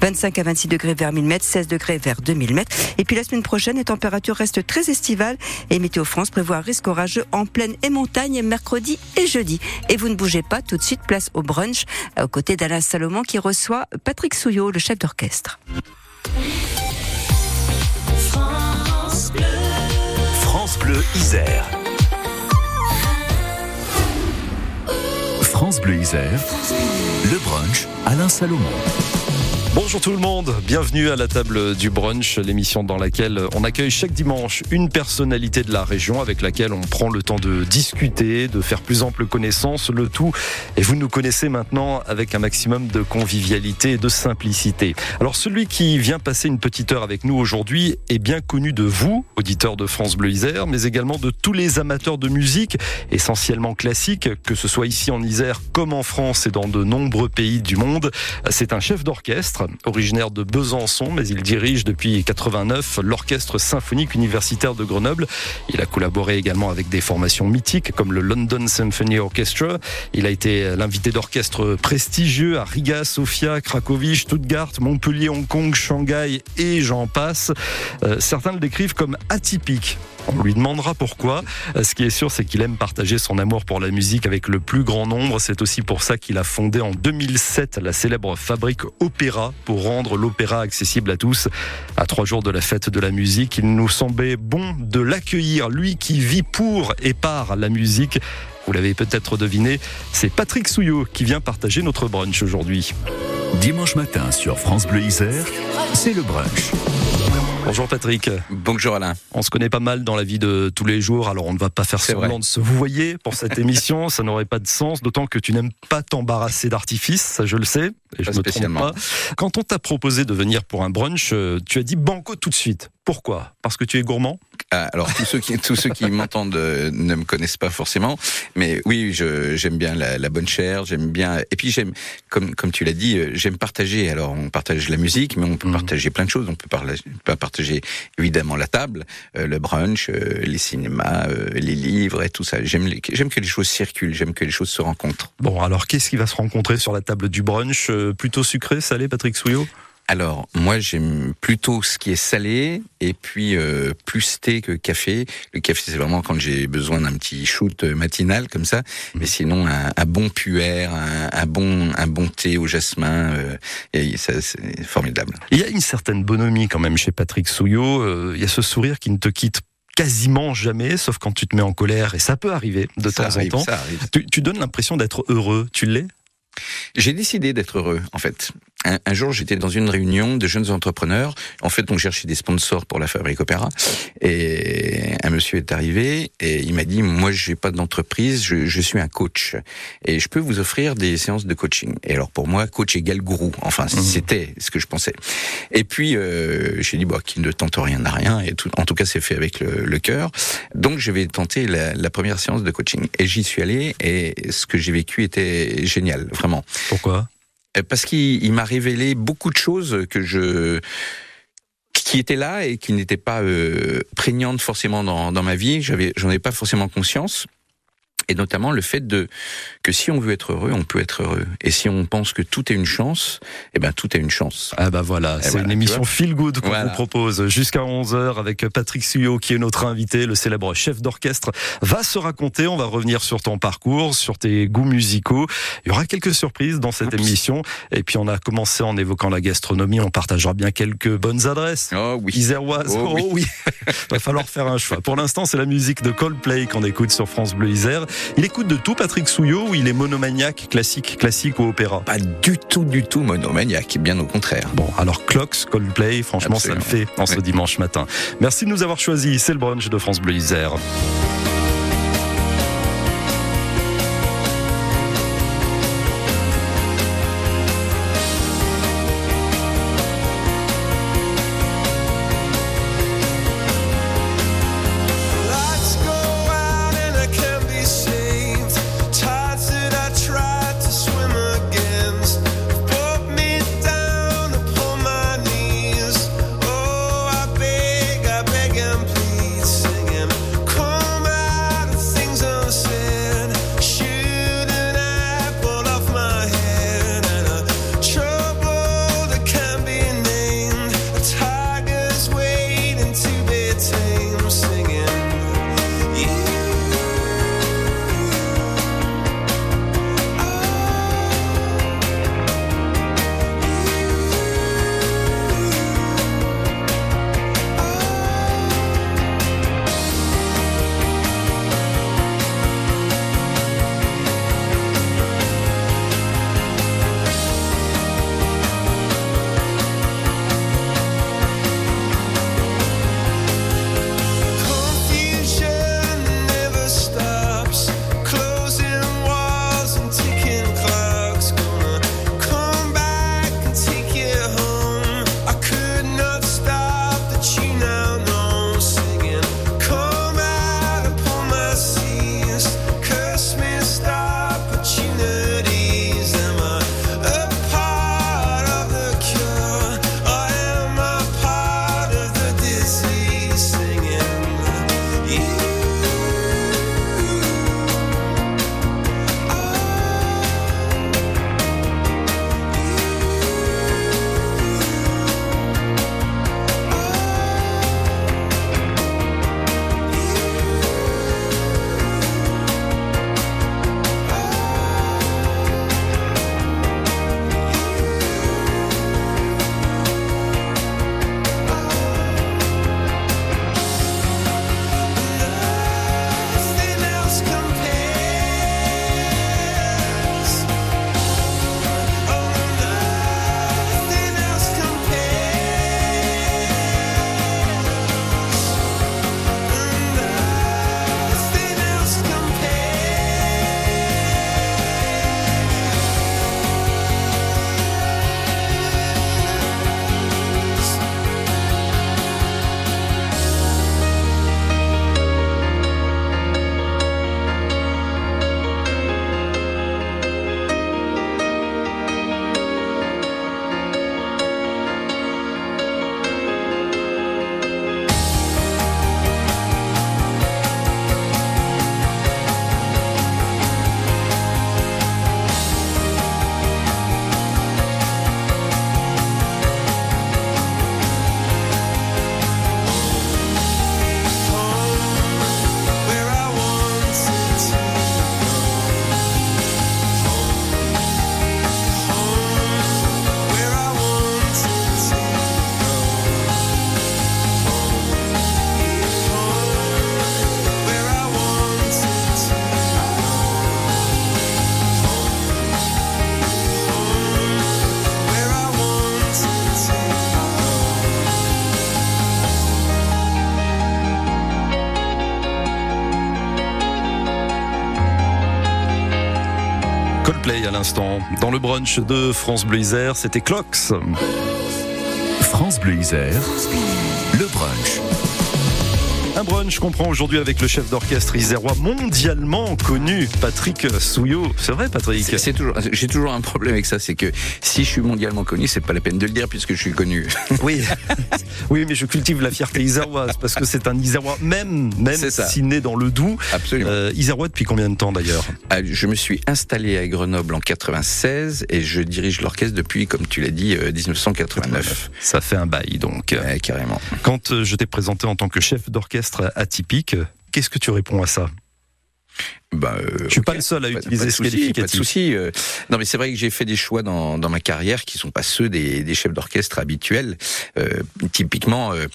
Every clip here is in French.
25 à 26 degrés vers 1000 mètres, 16 degrés vers 2000 mètres. Et puis la semaine prochaine, les températures restent très estivales et Météo France prévoit un risque orageux en plaine et montagne mercredi et jeudi. Et vous ne bougez pas, tout de suite place au brunch aux côtés d'Alain Salomon qui reçoit Patrick Souillot, le chef d'orchestre. France Bleu, France Bleu Isère. France Bleu Isère, le brunch Alain Salomon. Bonjour tout le monde, bienvenue à la table du brunch, l'émission dans laquelle on accueille chaque dimanche une personnalité de la région avec laquelle on prend le temps de discuter, de faire plus ample connaissance, le tout. Et vous nous connaissez maintenant avec un maximum de convivialité et de simplicité. Alors celui qui vient passer une petite heure avec nous aujourd'hui est bien connu de vous, auditeurs de France Bleu Isère, mais également de tous les amateurs de musique, essentiellement classique, que ce soit ici en Isère comme en France et dans de nombreux pays du monde. C'est un chef d'orchestre originaire de Besançon, mais il dirige depuis 89 l'Orchestre symphonique universitaire de Grenoble. Il a collaboré également avec des formations mythiques comme le London Symphony Orchestra. Il a été l'invité d'orchestres prestigieux à Riga, Sofia, Cracovie, Stuttgart, Montpellier, Hong Kong, Shanghai et j'en passe. Euh, certains le décrivent comme atypique on lui demandera pourquoi. Euh, ce qui est sûr, c'est qu'il aime partager son amour pour la musique avec le plus grand nombre. C'est aussi pour ça qu'il a fondé en 2007 la célèbre fabrique Opéra pour rendre l'opéra accessible à tous. À trois jours de la fête de la musique, il nous semblait bon de l'accueillir, lui qui vit pour et par la musique. Vous l'avez peut-être deviné, c'est Patrick Souillot qui vient partager notre brunch aujourd'hui. Dimanche matin sur France Bleu Isère, c'est le brunch. Bonjour Patrick. Bonjour Alain. On se connaît pas mal dans la vie de tous les jours, alors on ne va pas faire semblant de se vous voyez pour cette émission, ça n'aurait pas de sens, d'autant que tu n'aimes pas t'embarrasser d'artifice, ça je le sais, et je me trompe pas. Quand on t'a proposé de venir pour un brunch, euh, tu as dit banco tout de suite. Pourquoi? Parce que tu es gourmand? Ah, Alors tous ceux qui tous ceux qui m'entendent euh, ne me connaissent pas forcément, mais oui, j'aime bien la, la, bonne chair, j'aime bien et puis j'aime comme comme tu l'as dit, euh, j'aime partager. Alors on partage la musique, mais on peut mmh. partager plein de choses. On peut pas partager évidemment la table, euh, le brunch, les cinémas, les livres et tout ça. J'aime j'aime que les choses circulent, j'aime que les choses se rencontrent. Bon, alors qu'est-ce qui va se rencontrer sur la table du brunch Plutôt sucré, salé, Patrick Souillot? Alors, moi, j'aime plutôt ce qui est salé et puis euh, plus thé que café. Le café, c'est vraiment quand j'ai besoin d'un petit shoot matinal comme ça. Mais sinon, un, bon puer, un, bon un bon thé au jasmin, euh, et ça, c'est formidable. Il y a une certaine bonhomie quand même chez Patrick Souillot. Euh, il y a ce sourire qui ne te quitte quasiment jamais, sauf quand tu te mets en colère, et ça peut arriver de temps en temps. Tu, tu donnes l'impression d'être heureux, tu l'es? J'ai décidé d'être heureux, en fait. Un, jour, j'étais dans une réunion de jeunes entrepreneurs. En fait, on cherchait des sponsors pour la fabrique Opéra. Et un monsieur est arrivé et il m'a dit, moi, je n'ai pas d'entreprise, je, je, suis un coach. Et je peux vous offrir des séances de coaching. Et alors, pour moi, coach égale gourou. Enfin, mmh. c'était ce que je pensais. Et puis, euh, j'ai dit, bah, qui ne tente rien n'a rien. Et tout, en tout cas, c'est fait avec le, le cœur. Donc, je vais tenter la, la première séance de coaching. Et j'y suis allé et ce que j'ai vécu était génial vraiment. Pourquoi? Parce qu'il m'a révélé beaucoup de choses que je qui étaient là et qui n'étaient pas euh, prégnantes forcément dans, ma vie. J'avais, j'en ai pas forcément conscience et notamment le fait de que si on veut être heureux, on peut être heureux. Et si on pense que tout est une chance, eh ben tout est une chance. Ah bah voilà, c'est une émission feel good qu'on vous propose jusqu'à 11h avec Patrick Suyot qui est notre invité, le célèbre chef d'orchestre, va se raconter, on va revenir sur ton parcours, sur tes goûts musicaux. Il y aura quelques surprises dans cette émission et puis on a commencé en évoquant la gastronomie, on partagera bien quelques bonnes adresses. Oh oui. Iséroise. Oh, oh oui. va falloir faire un choix. Pour l'instant, c'est la musique de Coldplay qu'on écoute sur France Bleu Isère. Il écoute de tout, Patrick Souillot, ou il est monomaniaque, classique, classique ou opéra? Pas du tout, du tout monomaniaque, bien au contraire. Bon, alors Clocks, Coldplay, franchement, ça le fait en ce dimanche matin. Merci de nous avoir choisis. C'est le brunch de France Bleu Isère. L'instant. Dans le brunch de France Bleu Isère, c'était Clocks. France Bleu Isère, le brunch. Un brunch comprend aujourd'hui avec le chef d'orchestre isérois mondialement connu, Patrick Souillot. C'est vrai, Patrick C'est- c'est toujours, j'ai toujours un problème avec ça, c'est que si je suis mondialement connu, c'est pas la peine de le dire puisque je suis connu. Oui, oui, mais je cultive la fierté iséroise parce que c'est un isérois, même, même si né dans le Doubs. Absolument. Euh, isérois depuis combien de temps d'ailleurs Ah, Je me suis installé à Grenoble en 96 et je dirige l'orchestre depuis, comme tu l'as dit, euh, 1989. Ça fait un bail donc. Ouais, carrément. Quand euh, je t'ai présenté en tant que chef d'orchestre atypique, qu'est-ce que tu réponds à ça? Bah, euh, Je suis pas le seul à Pas- utiliser pas de ce souci, Pas de qualificatif. souci. euh. Non, mais c'est vrai que j'ai fait des choix dans, dans ma carrière qui sont pas ceux des, des chefs d'orchestre habituels. Euh, typiquement. euh,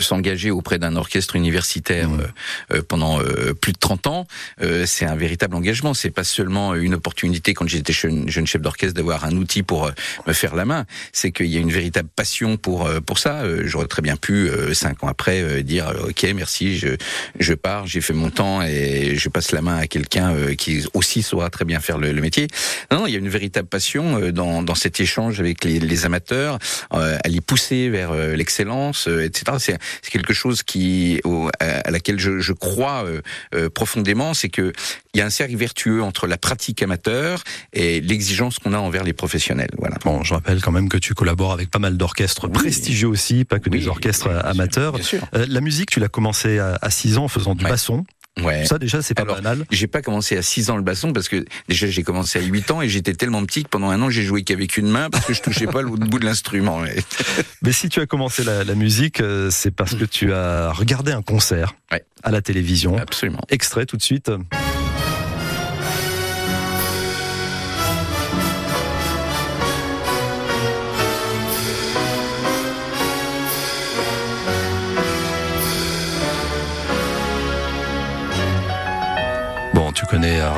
s'engager auprès d'un orchestre universitaire Mmh. euh, euh, pendant euh, plus de 30 ans, euh, c'est un véritable engagement. C'est pas seulement une opportunité quand j'étais jeune, chef d'orchestre d'avoir un outil pour euh, me faire la main. C'est qu'il y a une véritable passion pour euh, pour ça. Euh, J'aurais très bien pu euh, cinq ans après euh, dire euh, ok merci, je je pars, j'ai fait mon temps et je passe la main à quelqu'un euh, qui aussi saura très bien faire le, le métier. Non, non, il y a une véritable passion euh, dans dans cet échange avec les, les amateurs, euh, à les pousser vers euh, l'excellence, euh, etc. C'est c'est quelque chose qui au- à, à laquelle je, je crois euh, euh, profondément, c'est que il y a un cercle vertueux entre la pratique amateur et l'exigence qu'on a envers les professionnels. Voilà. Bon, je rappelle quand même que tu collabores avec pas mal d'orchestres Oui. prestigieux aussi, pas que Oui, des orchestres bien amateurs. Bien sûr. Euh, la musique, tu l'as commencé à, à 6 ans en faisant du Ouais. basson. Ouais. Ça déjà, c'est pas Alors, banal. J'ai pas commencé à 6 ans le basson parce que déjà j'ai commencé à 8 ans et j'étais tellement petit que pendant un an j'ai joué qu'avec une main parce que je touchais pas le bout de l'instrument. Mais si tu as commencé la, la musique, euh, c'est parce que tu as regardé un concert Ouais. à la télévision. Absolument. Extrait tout de suite.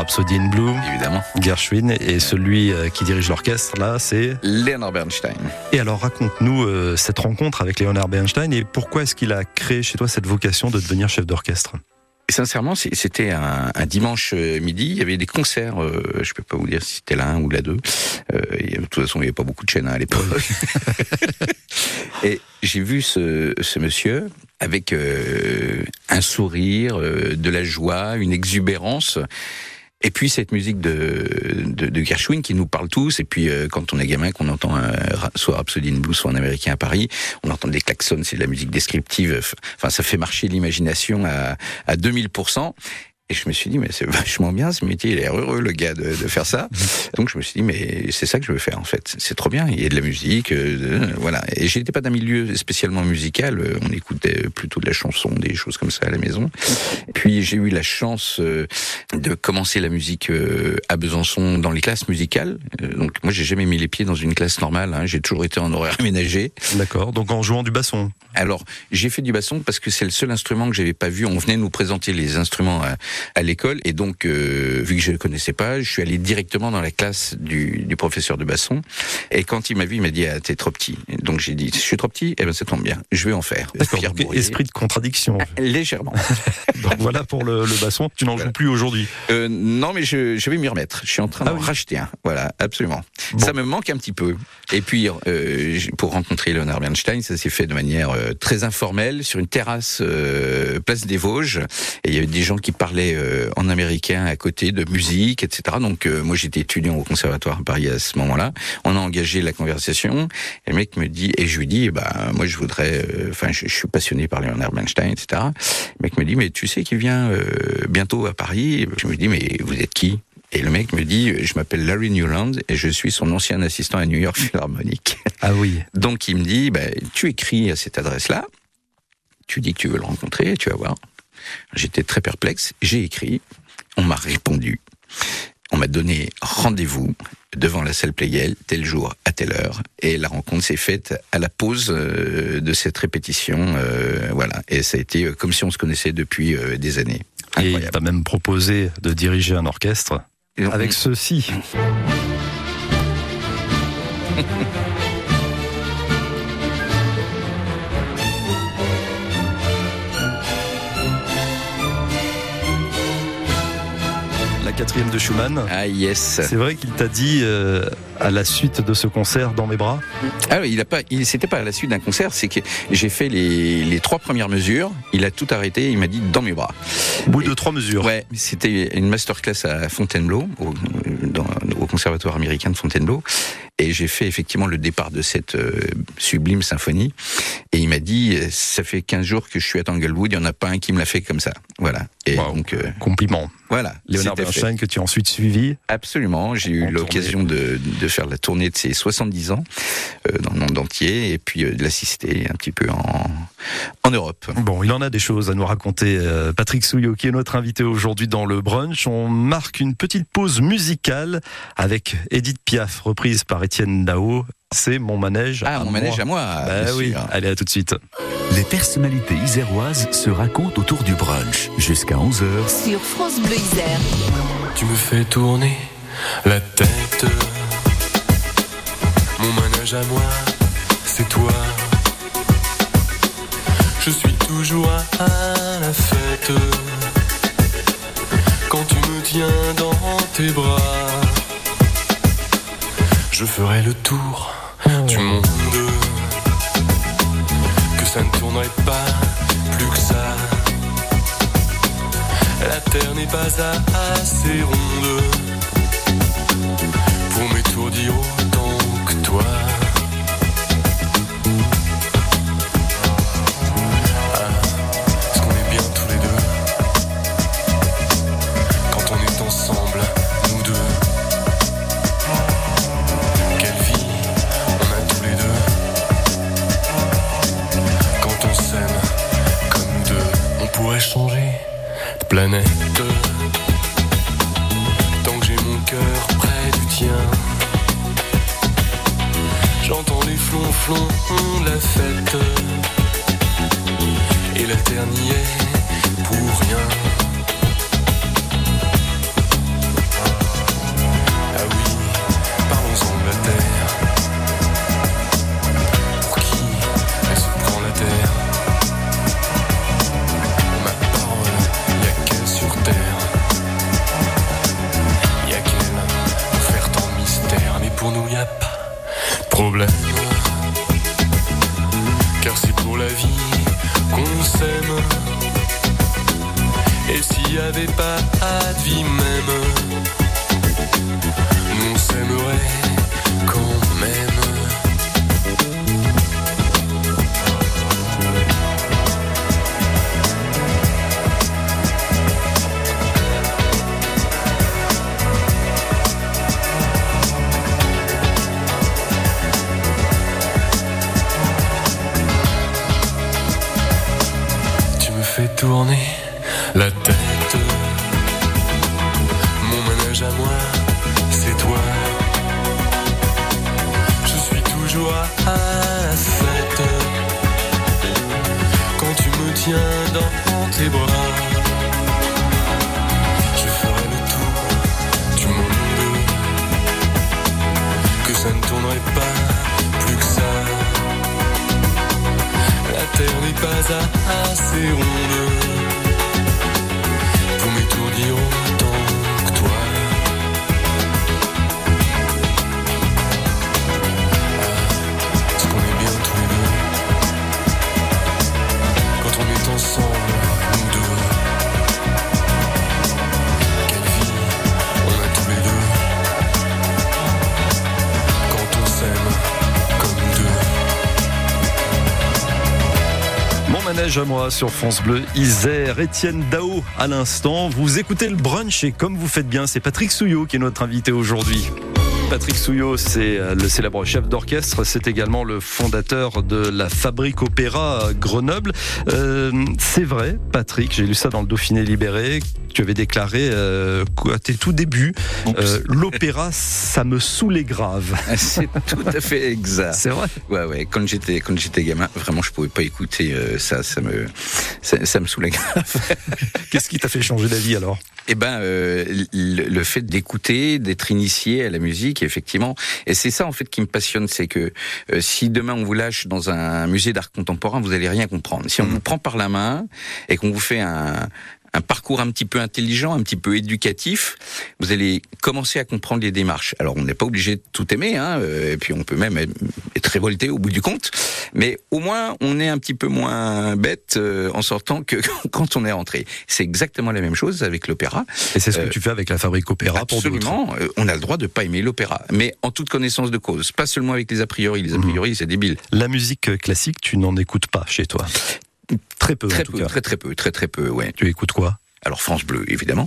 Rhapsody in Blue, Évidemment. Gershwin, et celui euh, qui dirige l'orchestre, là, c'est... Leonard Bernstein. Et alors, raconte-nous euh, cette rencontre avec Leonard Bernstein et pourquoi est-ce qu'il a créé chez toi cette vocation de devenir chef d'orchestre? Sincèrement, c'était un, un dimanche euh, midi. Il y avait des concerts. euh, je peux pas vous dire si c'était la 1 ou la 2. Euh, et de toute façon, il n'y avait pas beaucoup de chaînes hein, à l'époque. et j'ai vu ce, ce monsieur avec euh, un sourire, de la joie, une exubérance. Et puis cette musique de, de, de Gershwin qui nous parle tous. Et puis euh, quand on est gamin, qu'on entend un, soit Rhapsody in Blue, soit un Américain à Paris, on entend des klaxons, c'est de la musique descriptive. Enfin, ça fait marcher l'imagination à, à 2000%. Et je me suis dit, mais c'est vachement bien ce métier, il a l'air heureux le gars de, de faire ça. Donc je me suis dit, mais c'est ça que je veux faire en fait. C'est trop bien, il y a de la musique, euh, voilà. Et j'étais pas d'un milieu spécialement musical, euh, on écoutait plutôt de la chanson, des choses comme ça à la maison. Puis j'ai eu la chance euh, de commencer la musique euh, à Besançon dans les classes musicales. Euh, Donc moi j'ai jamais mis les pieds dans une classe normale, hein. j'ai toujours été en horaire aménagé. D'accord, donc en jouant du basson. Alors, j'ai fait du basson parce que c'est le seul instrument que j'avais pas vu. On venait nous présenter les instruments à, à l'école et donc, euh, vu que je ne connaissais pas, je suis allé directement dans la classe du, du professeur de basson. Et quand il m'a vu, il m'a dit ah, "T'es trop petit." Donc j'ai dit "Je suis trop petit Eh ben ça tombe bien, je vais en faire." Esprit de contradiction. Légèrement. donc voilà pour le, le basson. Tu n'en Voilà. joues plus aujourd'hui. Euh, non, mais je, je vais m'y remettre. Je suis en train Ah d'en oui. racheter un. Voilà, absolument. Bon. Ça me manque un petit peu. Et puis, euh, pour rencontrer Leonard Bernstein, ça s'est fait de manière très informelle sur une terrasse place des Vosges. Et il y avait des gens qui parlaient euh, en américain à côté de musique, etc. Donc, euh, moi, j'étais étudiant au conservatoire à Paris à ce moment-là. On a engagé la conversation. Et le mec me dit, et je lui dis, bah, moi, je voudrais, euh, enfin, je, je suis passionné par Leonard Bernstein, etc. Le mec me dit, mais tu sais qu'il vient bientôt à Paris. Je me dis, mais vous êtes qui? Et le mec me dit, je m'appelle Larry Newland et je suis son ancien assistant à New York Philharmonic. Ah oui. Donc il me dit, bah, tu écris à cette adresse-là, tu dis que tu veux le rencontrer, tu vas voir. J'étais très perplexe, j'ai écrit, on m'a répondu, on m'a donné rendez-vous devant la salle Playel, tel jour, à telle heure, et la rencontre s'est faite à la pause euh, de cette répétition, euh, voilà. Et ça a été euh, comme si on se connaissait depuis des années. Et il Incroyable. t'a même proposé de diriger un orchestre Et avec ceci. quatrième de Schumann. Ah yes. C'est vrai qu'il t'a dit euh, à la suite de ce concert dans mes bras. Ah oui, il a pas, il c'était pas à la suite d'un concert, c'est que j'ai fait les, les trois premières mesures. Il a tout arrêté, il m'a dit dans mes bras. Au bout de trois mesures. Ouais, c'était une masterclass à Fontainebleau, au, dans, au conservatoire américain de Fontainebleau, et j'ai fait effectivement le départ de cette euh, sublime symphonie. Et il m'a dit, euh, ça fait 15 jours que je suis à Tanglewood, il n'y en a pas un qui me l'a fait comme ça. Voilà. Et Wow. donc, euh, Compliment. voilà. Léonard. Bernstein que tu as ensuite suivi. Absolument. J'ai eu l'occasion de, de faire la tournée de ses 70 ans euh, dans le monde entier et puis de l'assister un petit peu en, en Europe. Bon, il en a des choses à nous raconter. Patrick Souillot, qui est notre invité aujourd'hui dans le brunch. On marque une petite pause musicale avec Edith Piaf, reprise par Étienne Dao. C'est mon manège. Ah, à mon moi. manège à moi. Bah bien oui, sûr. allez, à tout de suite. Les personnalités iséroises se racontent autour du brunch jusqu'à 11h sur France Bleu Isère. Tu me fais tourner la tête. Mon manège à moi, c'est toi. Je suis toujours à la fête. Quand tu me tiens dans tes bras, je ferai le tour du monde. Que ça ne tournerait pas plus que ça. La terre n'est pas assez ronde pour m'étourdir autant N'y est pour rien. Ah oui, parlons-en de la terre. Pour qui elle se prend la terre? Ma parole, y a qu'elle sur terre. Y a qu'elle pour faire tant de mystère. Mais pour nous, y a pas de problème. Car c'est pour la vie qu'on s'aime. Et s'il y avait pas de vie même, on s'aimerait quand même. Tourner la tête. Mon manège à moi, c'est toi. Je suis toujours à la fête. Quand tu me tiens dans tes bras, terre n'est pas assez ronde pour m'étourdir Manège à moi sur France Bleu Isère, Étienne Dao à l'instant. Vous écoutez le brunch et comme vous faites bien, c'est Patrick Souillot qui est notre invité aujourd'hui. Patrick Souillot, c'est euh, le célèbre chef d'orchestre, c'est également le fondateur de la Fabrique Opéra à Grenoble. Euh, c'est vrai, Patrick, j'ai lu ça dans le Dauphiné Libéré, tu avais déclaré euh, à tes tout débuts, euh, l'opéra, ça me saoulait grave. C'est tout à fait exact. C'est vrai Ouais, ouais. Quand j'étais, quand j'étais gamin, vraiment, je pouvais pas écouter euh, ça. Ça me, ça, ça me saoulait grave. Qu'est-ce qui t'a fait changer d'avis alors? Eh ben, euh, le, le fait d'écouter, d'être initié à la musique, effectivement, et c'est ça en fait qui me passionne, c'est que euh, si demain on vous lâche dans un musée d'art contemporain, vous allez rien comprendre. Si on vous prend par la main et qu'on vous fait un un parcours un petit peu intelligent, un petit peu éducatif, vous allez commencer à comprendre les démarches. Alors on n'est pas obligé de tout aimer, hein, euh, et puis on peut même être révolté au bout du compte, mais au moins on est un petit peu moins bête euh, en sortant que quand on est rentré. C'est exactement la même chose avec l'opéra. Et c'est ce que Euh, tu fais avec la fabrique opéra pour d'autres. Absolument, on a le droit de pas aimer l'opéra, mais en toute connaissance de cause, pas seulement avec les a priori. Les a Mhm. priori, c'est débile. La musique classique, tu n'en écoutes pas chez toi. Très peu Très en tout peu, cas. très très peu, très très peu, ouais. Tu écoutes quoi? Alors France Bleu, évidemment.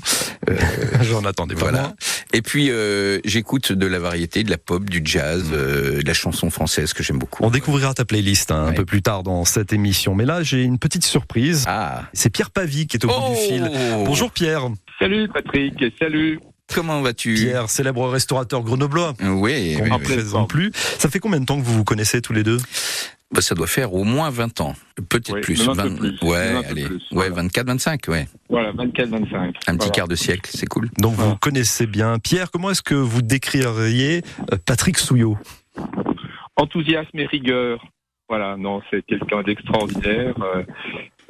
Euh, J'en attendais pas. voilà. moins. Et puis euh, j'écoute de la variété, de la pop, du jazz, euh, de la chanson française que j'aime beaucoup. On découvrira ta playlist hein, un peu plus tard dans cette émission. Mais là, j'ai une petite surprise. Ah. C'est Pierre Pavie qui est au bout du fil. Bonjour Pierre. Salut Patrick, salut. Comment vas-tu? Pierre, célèbre restaurateur grenoblois. Oui, qu'on oui, oui. plus. Ça fait combien de temps que vous vous connaissez tous les deux? Bah, ça doit faire au moins 20 ans, peut-être Oui, plus. Ouais, allez. plus, ouais, voilà. 24, 25, ouais. Voilà, 24-25. Un petit Voilà. quart de siècle, c'est cool. Donc vous vous connaissez bien. Pierre, comment est-ce que vous décririez euh, Patrick Souillot? Enthousiasme et rigueur. Voilà, non, c'est quelqu'un d'extraordinaire. Euh,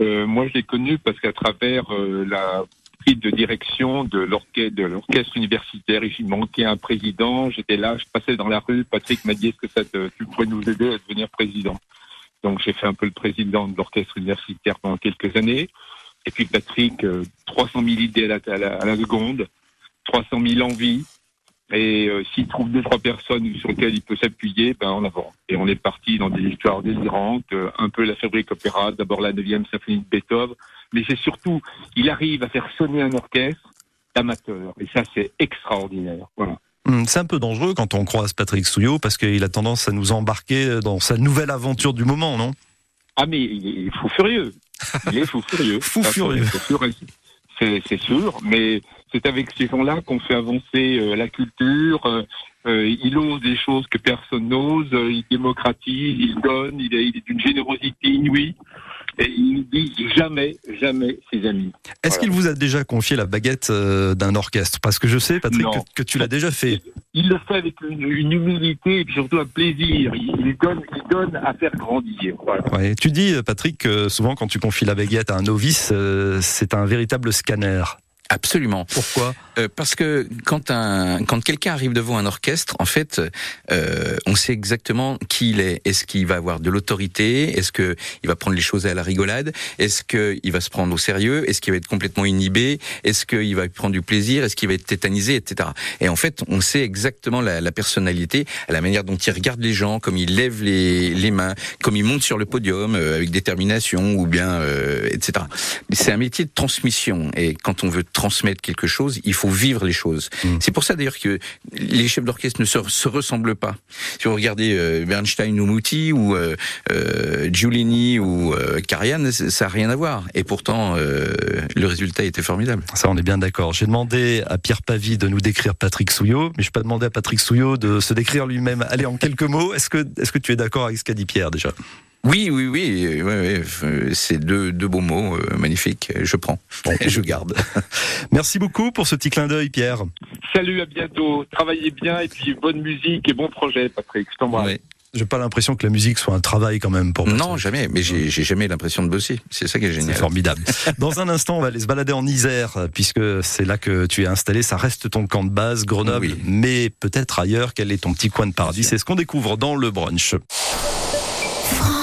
euh, moi, je l'ai connu parce qu'à travers euh, la de direction de l'orchestre, universitaire, il manquait un président. J'étais là, je passais dans la rue. Patrick m'a dit est-ce que ça te, tu pourrais nous aider à devenir président? Donc j'ai fait un peu le président de l'orchestre universitaire pendant quelques années. Et puis Patrick, euh, 300 000 idées à la seconde, 300 000 envies. Et euh, s'il trouve deux trois personnes sur lesquelles il peut s'appuyer, ben en avant. Et on est parti dans des histoires délirantes, euh, un peu la fabrique opéra, d'abord la 9e symphonie de Beethoven, mais c'est surtout il arrive à faire sonner un orchestre d'amateur. Et ça c'est extraordinaire. Voilà. Hum, C'est un peu dangereux quand on croise Patrick Souillot parce qu'il a tendance à nous embarquer dans sa nouvelle aventure du moment, non? Ah mais il est fou furieux. Il est fou furieux. Fou furieux. C'est sûr, mais c'est avec ces gens-là qu'on fait avancer euh, la culture. euh, euh, il ose des choses que personne n'ose. il démocratise, il donne. Il est, il est d'une générosité inouïe. Et il ne dit jamais, jamais ses amis. Est-ce Voilà. qu'il vous a déjà confié la baguette d'un orchestre? Parce que je sais, Patrick, que, que tu l'as déjà fait. Il le fait avec une, une humilité et puis surtout un plaisir. Il, donne, il donne à faire grandir. Voilà. Ouais. Tu dis, Patrick, que souvent quand tu confies la baguette à un novice, c'est un véritable scanner. Absolument. Pourquoi Euh, parce que quand un quand quelqu'un arrive devant un orchestre, en fait, euh, on sait exactement qui il est. Est-ce qu'il va avoir de l'autorité? Est-ce que il va prendre les choses à la rigolade? Est-ce qu'il va se prendre au sérieux? Est-ce qu'il va être complètement inhibé? Est-ce qu'il va prendre du plaisir? Est-ce qu'il va être tétanisé, etc. Et en fait, on sait exactement la, la personnalité, la manière dont il regarde les gens, comme il lève les, les mains, comme il monte sur le podium euh, avec détermination ou bien, euh, etc. C'est un métier de transmission et quand on veut transmettre quelque chose, il faut vivre les choses. Mm. C'est pour ça d'ailleurs que les chefs d'orchestre ne se, se ressemblent pas. Si vous regardez euh, Bernstein ou Muti ou euh, euh, Giulini ou c- ça n'a rien à voir. Et pourtant, le résultat était formidable. Ça, on est bien d'accord. J'ai demandé à Pierre Pavie de nous décrire Patrick Souillot, mais je n'ai pas demandé à Patrick Souillot de se décrire lui-même. Allez, en quelques mots, est-ce que, est-ce que tu es d'accord avec ce qu'a dit Pierre déjà? Oui, oui, oui, euh, ouais, ouais, euh, c'est deux, deux beaux mots euh, magnifiques. Je prends, je garde. Merci beaucoup pour ce petit clin d'œil, Pierre. Salut, à bientôt. Travaillez bien et puis bonne musique et bon projet, Patrick. Je t'embrasse. Ouais. J'ai pas l'impression que la musique soit un travail quand même pour moi. Non, jamais. Mais j'ai j'ai jamais l'impression de bosser. C'est ça qui est C'est génial. formidable. Dans un instant, on va aller se balader en Isère, euh, puisque c'est là que tu es installé. Ça reste ton camp de base, Grenoble, Oui. mais peut-être ailleurs. Quel est ton petit coin de paradis? C'est ce qu'on découvre dans le brunch. France.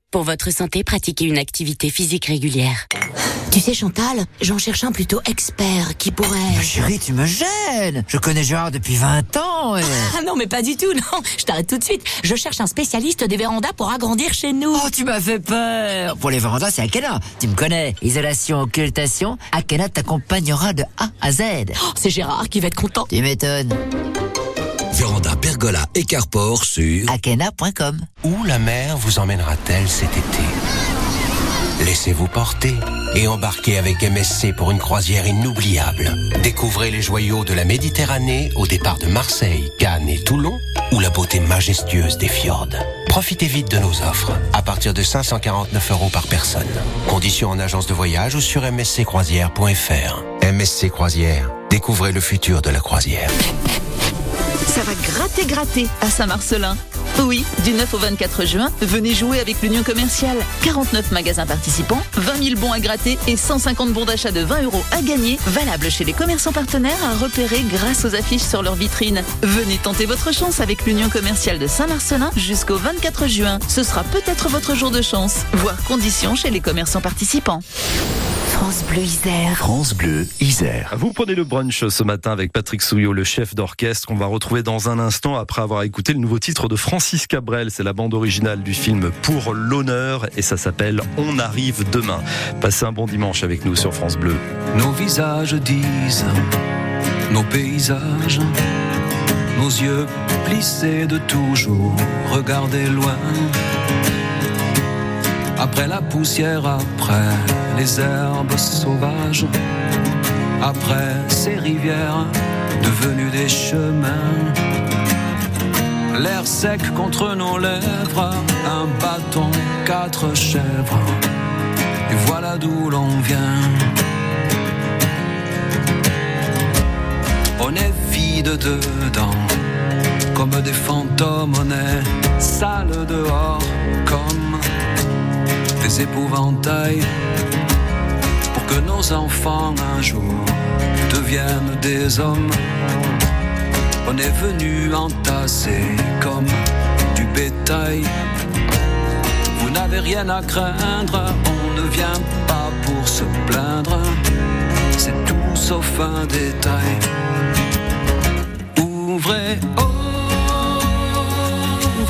Pour votre santé, pratiquez une activité physique régulière. Tu sais Chantal, j'en cherche un plutôt expert qui pourrait... Ma chérie, tu me gênes Je connais Gérard depuis 20 ans et... Ah non mais pas du tout, non Je t'arrête tout de suite. Je cherche un spécialiste des vérandas pour agrandir chez nous. Oh, tu m'as fait peur Pour les vérandas, c'est Akena. Tu me connais. Isolation, occultation, Akena t'accompagnera de A à Z. Oh, c'est Gérard qui va être content. Tu m'étonnes. Véranda, pergola et carport sur Akena.com Où la mer vous emmènera-t-elle cet été? Laissez-vous porter et embarquez avec MSC pour une croisière inoubliable. Découvrez les joyaux de la Méditerranée au départ de Marseille, Cannes et Toulon ou la beauté majestueuse des fjords. Profitez vite de nos offres, à partir de 549 euros par personne. Conditions en agence de voyage ou sur msccroisière.fr. MSC Croisière, découvrez le futur de la croisière. Gratter, gratter à Saint-Marcelin. Oui, du 9 au 24 juin, venez jouer avec l'Union commerciale. 49 magasins participants, 20 000 bons à gratter et 150 bons d'achat de 20 euros à gagner, valables chez les commerçants partenaires à repérer grâce aux affiches sur leur vitrine. Venez tenter votre chance avec l'Union commerciale de Saint-Marcelin jusqu'au 24 juin. Ce sera peut-être votre jour de chance. Voir conditions chez les commerçants participants. France Bleu Isère. France Bleu Isère. Vous prenez le brunch ce matin avec Patrick Souillot, le chef d'orchestre qu'on va retrouver dans un instant après avoir écouté le nouveau titre de Francis Cabrel. C'est la bande originale du film Pour l'honneur et ça s'appelle On arrive demain. Passez un bon dimanche avec nous sur France Bleu. Nos visages disent, nos paysages, nos yeux plissés de toujours regarder loin. Après la poussière, après les herbes sauvages, après ces rivières devenues des chemins. L'air sec contre nos lèvres, un bâton, quatre chèvres, et voilà d'où l'on vient. On est vide dedans, comme des fantômes, on est sale dehors, comme des épouvantails pour que nos enfants un jour deviennent des hommes. On est venu entasser comme du bétail. Vous n'avez rien à craindre, on ne vient pas pour se plaindre. C'est tout sauf un détail. Ouvrez, oh,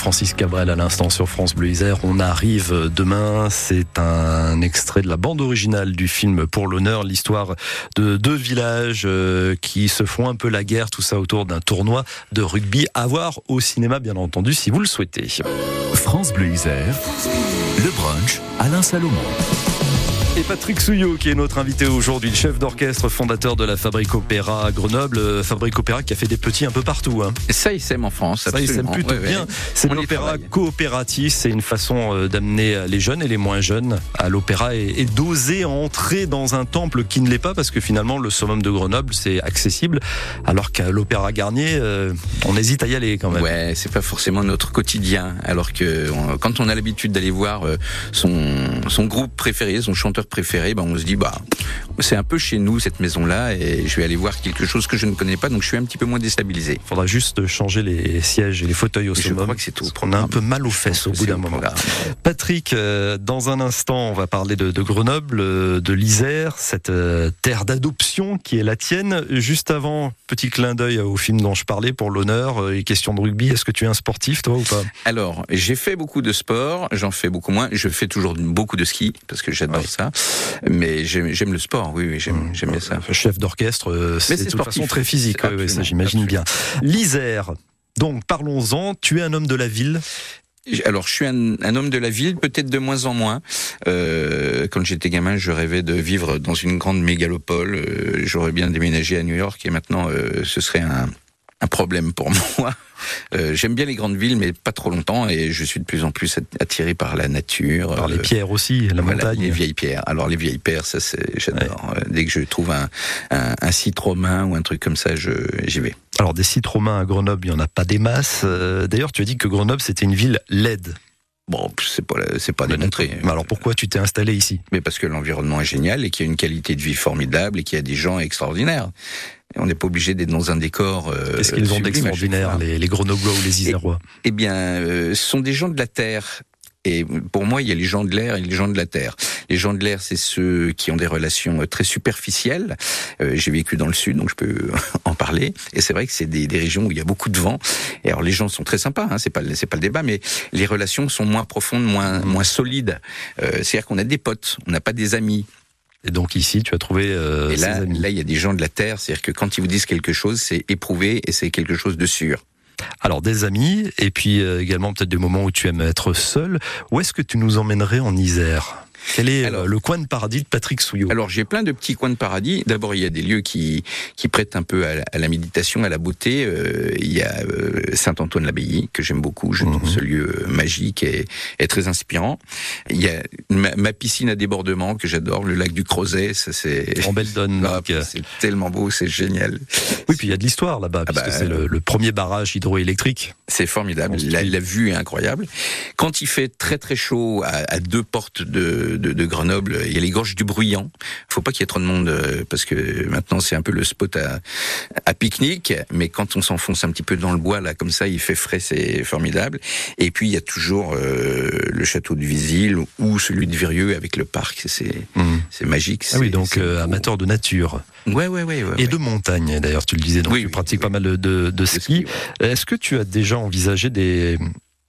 Francis Cabrel à l'instant sur France Bleu Isère. On arrive demain. C'est un extrait de la bande originale du film Pour l'honneur, l'histoire de deux villages euh, qui se font un peu la guerre, tout ça autour d'un tournoi de rugby à voir au cinéma, bien entendu, si vous le souhaitez. France Bleu Isère, le brunch Alain Salomon. Et Patrick Souillot, qui est notre invité aujourd'hui, le chef d'orchestre, fondateur de la Fabrique Opéra à Grenoble. Euh, Fabrique Opéra qui a fait des petits un peu partout. Hein. Ça, il s'aime en France. Ça, il s'aime absolument. plutôt bien. C'est On y l'opéra coopératif. C'est une façon euh, d'amener les jeunes et les moins jeunes à l'opéra et, et d'oser entrer dans un temple qui ne l'est pas parce que finalement, le summum de Grenoble, c'est accessible. Alors qu'à l'opéra Garnier, euh, on hésite à y aller quand même. Ouais, c'est pas forcément notre quotidien. Alors que on- quand on a l'habitude d'aller voir son, son groupe préféré, son chanteur chanteur préféré, ben on se dit bah c'est un peu chez nous cette maison-là et je vais aller voir quelque chose que je ne connais pas, donc je suis un petit peu moins déstabilisé. Il faudra juste changer les sièges et les fauteuils au Je summum. crois que c'est tout. On a un peu mal aux fesses au bout d'un moment. Patrick, euh, dans un instant, on va parler de, de Grenoble, euh, de l'Isère, cette euh, terre d'adoption qui est la tienne. Juste avant, petit clin d'œil au film dont je parlais pour l'honneur et question de rugby. Est-ce que tu es un sportif, toi, ou pas? Alors, j'ai fait beaucoup de sport, j'en fais beaucoup moins. Je fais toujours beaucoup de ski parce que j'adore ça. Mais j'aime le sport, oui, oui, j'aime bien ça. Chef d'orchestre, euh, c'est de toute façon très physique, ouais, ouais, ça j'imagine bien. L'Isère, donc parlons-en, tu es un homme de la ville? Alors, je suis un, un homme de la ville, peut-être de moins en moins. Euh, quand j'étais gamin, je rêvais de vivre dans une grande mégalopole. Euh, J'aurais bien déménagé à New York et maintenant, euh, ce serait un, un problème pour moi. Euh, J'aime bien les grandes villes, mais pas trop longtemps, et je suis de plus en plus attiré par la nature. Par les pierres aussi, la voilà, montagne. Les vieilles pierres. Alors les vieilles pierres, ça c'est j'adore. Euh, Dès que je trouve un, un, un site romain ou un truc comme ça, je j'y vais. Alors des sites romains à Grenoble, il n'y en a pas des masses. Euh, D'ailleurs, tu as dit que Grenoble, c'était une ville laide. Bon, c'est pas c'est pas démontré. Mais alors pourquoi tu t'es installé ici? Mais parce que l'environnement est génial et qu'il y a une qualité de vie formidable et qu'il y a des gens extraordinaires. On n'est pas obligé d'être dans un décor. euh, Qu'est-ce qu'ils ont d'extraordinaire, les, les Grenoblois ou les Isérois Eh bien, euh, ce sont des gens de la terre. Et pour moi, il y a les gens de l'air et les gens de la terre. Les gens de l'air, c'est ceux qui ont des relations euh, très superficielles. Euh, J'ai vécu dans le sud, donc je peux en parler. Et c'est vrai que c'est des, des régions où il y a beaucoup de vent. Et alors les gens sont très sympas, hein, c'est pas le- c'est pas le débat, mais les relations sont moins profondes, moins moins solides. Euh, C'est-à-dire qu'on a des potes, on n'a pas des amis. Et donc ici, tu as trouvé euh, Et là, amis. là, il y a des gens de la terre. C'est-à-dire que quand ils vous disent quelque chose, c'est éprouvé et c'est quelque chose de sûr. Alors des amis, et puis euh, également peut-être des moments où tu aimes être seul. Où est-ce que tu nous emmènerais en Isère? Quel est euh, le coin de paradis de Patrick Souillot? Alors j'ai plein de petits coins de paradis. D'abord il y a des lieux qui qui prêtent un peu à, la- à la méditation, à la beauté. Euh, il y a euh, Saint-Antoine-l'Abbaye que j'aime beaucoup. Je trouve ce lieu magique et, et très inspirant. Il y a ma, ma piscine à débordement que j'adore, le lac du Crozet. Ça c'est en belle donne. Ah, c'est tellement beau, c'est génial. Oui, puis il y a de l'histoire là-bas, puisque bah, c'est le, le premier barrage hydroélectrique. C'est formidable. La, la vue est incroyable. Quand il fait très très chaud à, à deux portes de, de, de Grenoble, il y a les gorges du Bruyant. Faut pas qu'il y ait trop de monde euh, parce que maintenant c'est un peu le spot à, à pique-nique. Mais quand on s'enfonce un petit peu dans le bois là comme ça, il fait frais, c'est formidable. Et puis il y a toujours euh, le château de Visil ou celui de Virieux avec le parc. C'est c'est magique. Ah oui, donc euh, amateur de nature. Ouais, ouais, ouais. ouais, Et ouais. de montagne, d'ailleurs, tu le disais, donc tu pratiques pas mal de, de, de ski. Est-ce que tu as déjà envisagé des,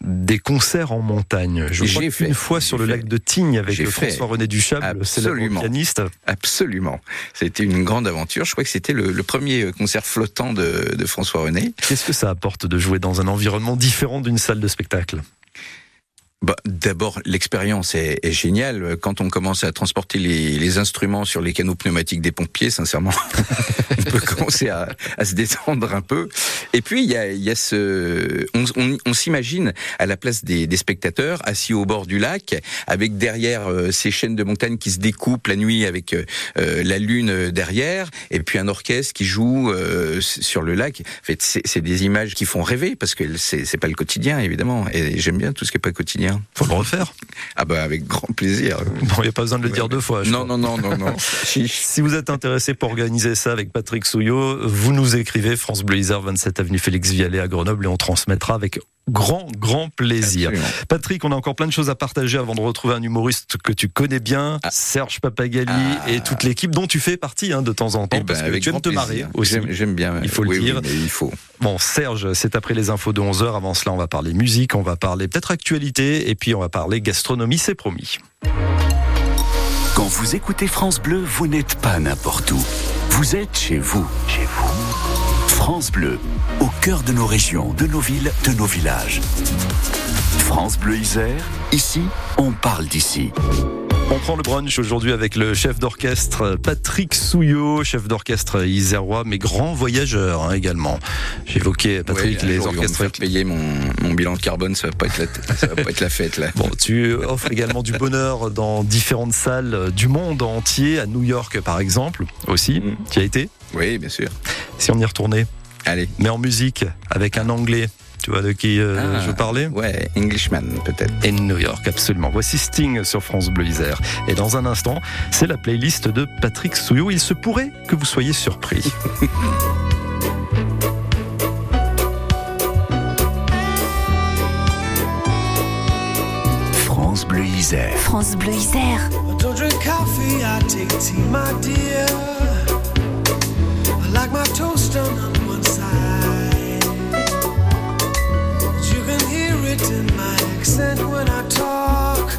des concerts en montagne Je J'ai crois fait, qu'une fois sur le lac de Tignes avec. François-René Duchable, Absolument. pianiste. Absolument. C'était une grande aventure. Je crois que c'était le, le premier concert flottant de, de François René. Qu'est-ce que ça apporte de jouer dans un environnement différent d'une salle de spectacle? Bah, D'abord, l'expérience est, est géniale. Quand on commence à transporter les, les instruments sur les canaux pneumatiques des pompiers, sincèrement, on peut commencer à, à se détendre un peu. Et puis, il y a, y a ce... On, on- on s'imagine à la place des, des spectateurs, assis au bord du lac, avec derrière euh, ces chaînes de montagnes qui se découpent la nuit avec euh, euh, la lune derrière, et puis un orchestre qui joue euh, sur le lac. En fait, c'est des images qui font rêver, parce que c'est pas le quotidien, évidemment. Et j'aime bien tout ce qui est pas quotidien. Faut le refaire. Ah bah avec grand plaisir. Bon, il n'y a pas besoin de le dire deux fois. Non, non, non, non, non. Si vous êtes intéressé pour organiser ça avec Patrick Souillot, vous nous écrivez France Bleu Isère, 27 avenue Félix Vialet à Grenoble et on transmettra avec grand, grand plaisir. Patrick, on a encore plein de choses à partager avant de retrouver un humoriste que tu connais bien, Ah. Serge Papagali et toute l'équipe dont tu fais partie hein, de temps en temps Eh ben, parce que avec tu aimes te marrer aussi. J'aime- bien. Il faut Oui, le oui, dire. mais il faut. Bon, Serge, c'est après les infos de 11h. Avant cela, on va parler musique, on va parler peut-être actualité et puis on va parler gastronomie, c'est promis. Quand vous écoutez France Bleu, vous n'êtes pas n'importe où. Vous êtes chez vous. Chez vous. France Bleu, au cœur de nos régions, de nos villes, de nos villages. France Bleu Isère, ici, on parle d'ici. On prend le brunch aujourd'hui avec le chef d'orchestre Patrick Souillot, chef d'orchestre isérois, mais grand voyageur hein, également. J'évoquais Patrick Ouais, les orchestres. faire payer mon, mon bilan de carbone, ça va pas être la, ça va pas être la fête là. Bon, tu offres également du bonheur dans différentes salles du monde entier, à New York par exemple, aussi. Tu y as été? Oui, bien sûr. Si on y retournait Allez. Mais en musique, avec un anglais. Tu vois de qui euh, Ah. je parlais Ouais, Englishman peut-être. Et New York, absolument. Voici Sting sur France Bleu Isère. Et dans un instant, c'est la playlist de Patrick Souillot. Il se pourrait que vous soyez surpris. France Bleu Isère. France Bleu Isère. I don't drink coffee, I take tea, my dear. Accent when I talk.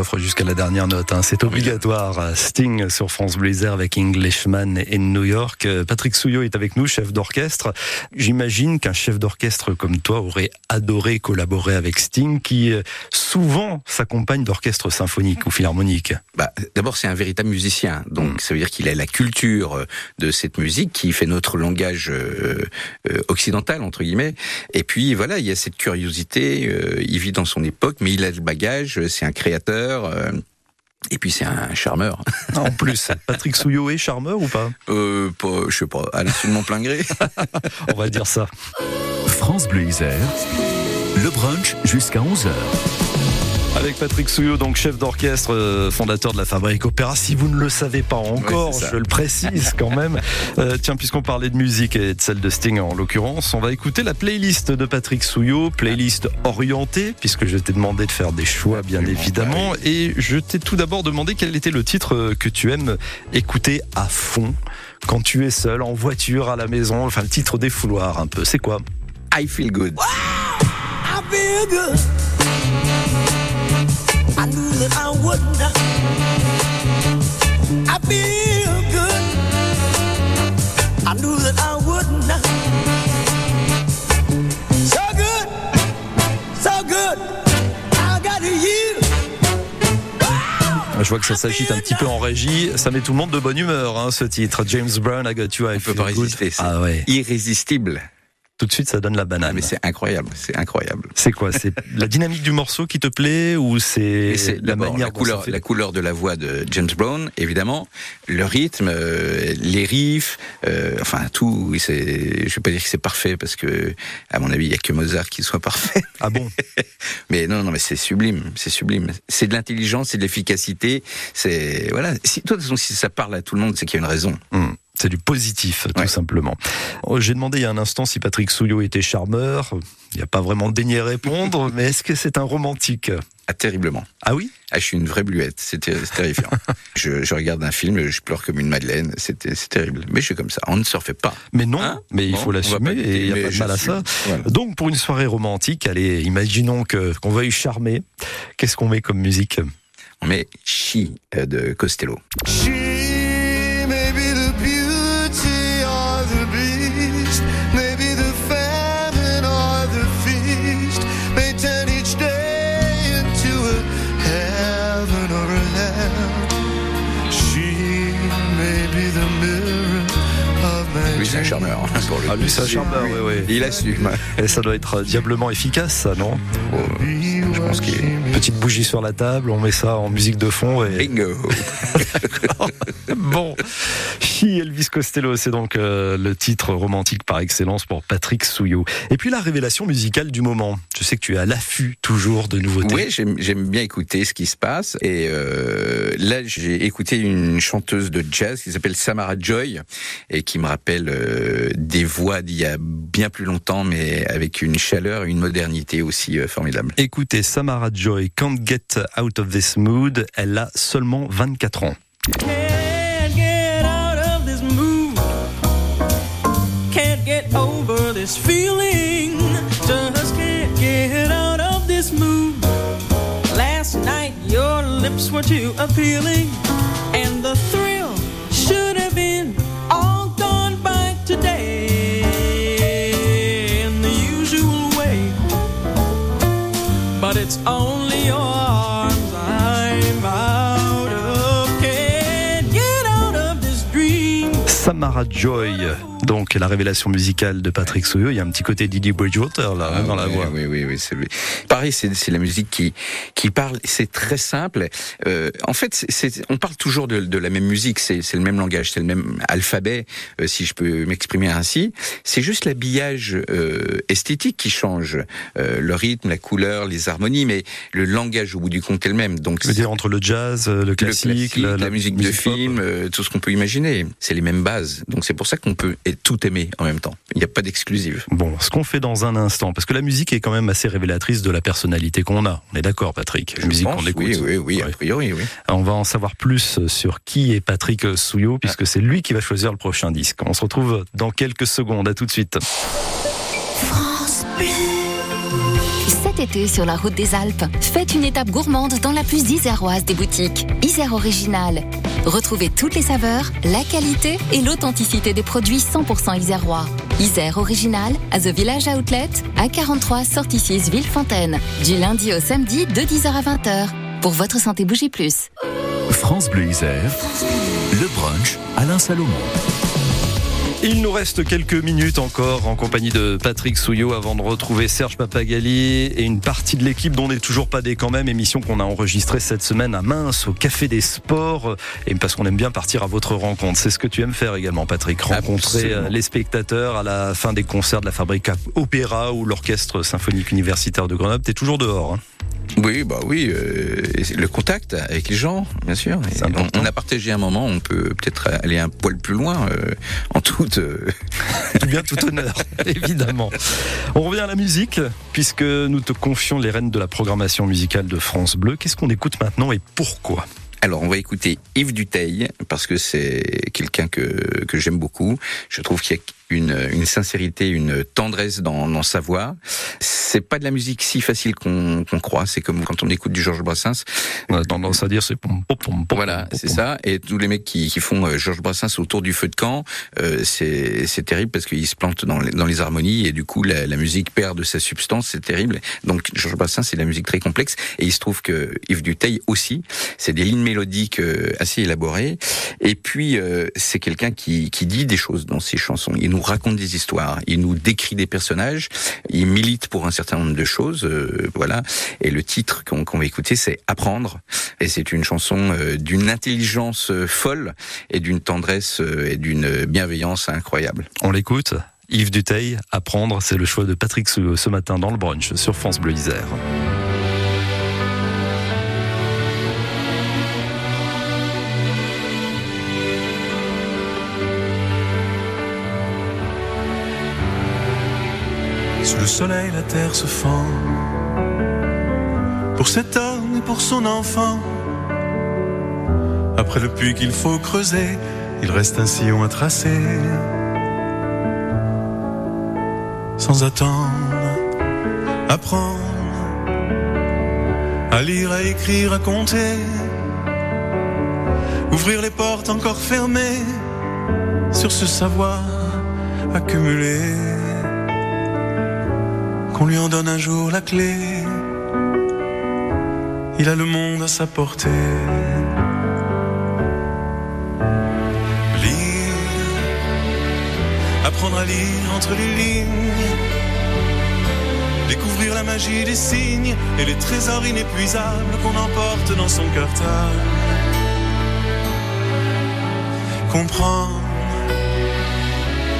L'offre jusqu'à la dernière note. hein. C'est obligatoire. Sting sur France Isère avec Englishman et New York. Patrick Souillot est avec nous, chef d'orchestre. J'imagine qu'un chef d'orchestre comme toi aurait adoré collaborer avec Sting, qui euh, souvent s'accompagne d'orchestres symphoniques ou philharmoniques. Bah, D'abord, c'est un véritable musicien, donc ça veut dire qu'il a la culture euh, de cette musique qui fait notre langage euh, euh, occidental entre guillemets. Et puis voilà, il y a cette curiosité. euh, il vit dans son époque, mais il a le bagage. C'est un créateur. Euh, Et puis c'est un charmeur. Ah, en plus, Patrick Souillot est charmeur ou pas? Euh, pas, je sais pas, à l'insu de mon plein gré. On va dire ça. France Bleu Isère, le brunch jusqu'à 11h. Avec Patrick Souillot, donc chef d'orchestre, euh, fondateur de la Fabrique Opéra. Si vous ne le savez pas encore, je le précise quand même. Euh, tiens, puisqu'on parlait de musique et de celle de Sting en l'occurrence, on va écouter la playlist de Patrick Souillot, playlist orientée, puisque je t'ai demandé de faire des choix, bien évidemment. Et je t'ai tout d'abord demandé quel était le titre euh, que tu aimes écouter à fond quand tu es seul, en voiture, à la maison, enfin le titre des fouloirs un peu. C'est quoi? I feel good. I feel good. I knew that I wouldn't. I feel good. I knew that I wouldn't. So good, so good. I got you. Je vois que ça s'agite un petit peu en régie. Ça met tout le monde de bonne humeur, hein, ce titre. James Brown, I Got You, I On peut Feel pas Good. résister. Ah ouais. Irrésistible. Tout de suite, ça donne la Ah, banane. mais c'est incroyable, c'est incroyable. C'est quoi? C'est la dynamique du morceau qui te plaît ou c'est la manière la couleur, fait la couleur de la voix de James Brown, évidemment, le rythme, euh, les riffs, euh, enfin tout. C'est, je vais pas dire que c'est parfait parce que, à mon avis, il y a que Mozart qui soit parfait. Ah bon? Mais non, non, mais c'est sublime, c'est sublime. C'est de l'intelligence, c'est de l'efficacité. C'est voilà. Si, de toute façon, si ça parle à tout le monde, c'est qu'il y a une raison. Hmm, C'est du positif, tout Ouais. simplement. Oh, J'ai demandé il y a un instant si Patrick Souillot était charmeur. Il n'y a pas vraiment daigné répondre, mais est-ce que c'est un romantique? Ah, terriblement. Ah oui? Ah, je suis une vraie bluette. C'est ter- c'est terrifiant. je, je regarde un film, je pleure comme une madeleine. C'est c'est terrible. Mais je suis comme ça. On ne se refait pas. Mais non, Hein? mais il Bon, faut l'assumer et il n'y a pas de mal à suis- ça. voilà. Donc pour une soirée romantique, allez, imaginons que qu'on veuille charmer. Qu'est-ce qu'on met comme musique? On met She euh, de Costello. She charmeur. hein, Ah lui c'est un charmeur, oui, oui. Il assume. Et ça doit être diablement efficace, ça, non? Oh, je pense qu'il est. Petite bougie sur la table, on met ça en musique de fond et Bingo. bon. Chi Elvis Costello, c'est donc euh, le titre romantique par excellence pour Patrick Souillot. Et puis la révélation musicale du moment. Je sais que tu es à l'affût toujours de nouveautés. Oui, j'aime bien écouter ce qui se passe. Et euh, là, j'ai écouté une chanteuse de jazz qui s'appelle Samara Joy et qui me rappelle euh, des voix d'il y a bien plus longtemps, mais avec une chaleur et une modernité aussi formidable. Écoutez, Samara Joy, Can't Get Out of This Mood, elle a seulement 24 ans. Can't get out of this mood. Over this feeling. Just can't get out of this mood. Last night your lips were too appealing. And the thrill should have been all gone by today. But it's Samara Joy, donc la révélation musicale de Patrick Souillot. Il y a un petit côté Didi Bridgewater là, hein, dans la voix. Oui, oui, oui, c'est. Pareil, c'est c'est la musique qui qui parle. C'est très simple. Euh, en fait, c'est- c'est- on parle toujours de, de la même musique. C'est c'est le même langage, c'est le même alphabet, euh, si je peux m'exprimer ainsi. C'est juste l'habillage euh, esthétique qui change, Euh, le rythme, la couleur, les harmonies, mais le langage au bout du compte est le même. Donc veux dire entre le jazz, euh, le le classique, la, musique, de pop. film, euh, tout ce qu'on peut imaginer. C'est les mêmes bases. Donc c'est pour ça qu'on peut et tout aimer en même temps. Il n'y a pas d'exclusive. Bon, ce qu'on fait dans un instant, parce que la musique est quand même assez révélatrice de la personnalité qu'on a. On est d'accord, Patrick La Je musique qu'on écoute. oui, oui, oui, a priori, oui. On va en savoir plus sur qui est Patrick Souillot, puisque c'est lui qui va choisir le prochain disque. On se retrouve dans quelques secondes. À tout de suite. France Bleu. Cet été sur la route des Alpes, faites une étape gourmande dans la plus iséroise des boutiques, Isère Original. Retrouvez toutes les saveurs, la qualité et l'authenticité des produits 100% isérois. Isère Original, à The Village Outlet, à 43 sortie 6 Villefontaine. Du lundi au samedi de 10h à 20h. Pour votre santé, bougez plus. France Bleu Isère, le brunch Alain Salomon. Il nous reste quelques minutes encore en compagnie de Patrick Souillot avant de retrouver Serge Papagali et une partie de l'équipe dont on n'est toujours pas des quand même. Émission qu'on a enregistrée cette semaine à Mince au Café des Sports et parce qu'on aime bien partir à votre rencontre. C'est ce que tu aimes faire également, Patrick. Rencontrer Absolument. euh, les spectateurs à la fin des concerts de la Fabrique Opéra ou l'Orchestre Symphonique Universitaire de Grenoble. T'es toujours dehors. hein Oui, bah oui, euh, le contact avec les gens, bien sûr. On, on a partagé un moment, on peut peut-être aller un poil plus loin, euh, en toute. euh, Tout bien, tout honneur, évidemment. On revient à la musique, puisque nous te confions les rênes de la programmation musicale de France Bleu. Qu'est-ce qu'on écoute maintenant et pourquoi? Alors, on va écouter Yves Duteil, parce que c'est quelqu'un que, que j'aime beaucoup. Je trouve qu'il y a une, une sincérité, une tendresse dans, dans sa voix. C'est pas de la musique si facile qu'on qu'on croit. C'est comme quand on écoute du Georges Brassens. On a tendance à dire c'est pom pom pom pom. Voilà, c'est ça. Et tous les mecs qui, qui font euh, Georges Brassens autour du feu de camp, euh, c'est c'est terrible parce qu'ils se plantent dans les, dans les harmonies et du coup la, la musique perd de sa substance. C'est terrible. Donc Georges Brassens, c'est de la musique très complexe. Et il se trouve que Yves Duteil aussi, c'est des lignes mélodiques euh, assez élaborées. Et puis euh, c'est quelqu'un qui, qui dit des choses dans ses chansons. Il nous raconte des histoires. Il nous décrit des personnages. Il milite pour un certain nombre de choses. euh, voilà. Et le titre qu'on va écouter, c'est Apprendre. Et c'est une chanson euh, d'une intelligence euh, folle et d'une tendresse et d'une bienveillance incroyable. On l'écoute Yves Duteil, Apprendre, c'est le choix de Patrick Souillot ce matin dans le brunch sur France Bleu Isère. Sous le soleil, la terre se fend. Pour cet homme et pour son enfant. Après le puits qu'il faut creuser, il reste un sillon à tracer. Sans attendre, apprendre à lire, à écrire, à compter. Ouvrir les portes encore fermées sur ce savoir accumulé qu'on lui en donne un jour la clé. Il a le monde à sa portée. Lire, apprendre à lire entre les lignes, découvrir la magie des signes et les trésors inépuisables qu'on emporte dans son cartable. Comprendre,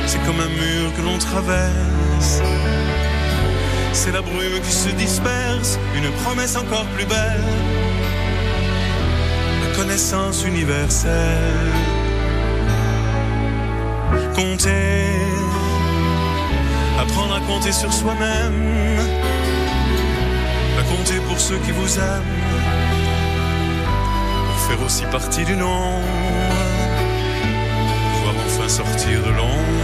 c'est comme un mur que l'on traverse. C'est la brume qui se disperse, une promesse encore plus belle. La connaissance universelle. Compter, apprendre à compter sur soi-même. À compter pour ceux qui vous aiment. Pour faire aussi partie du nombre. Pouvoir enfin sortir de l'ombre.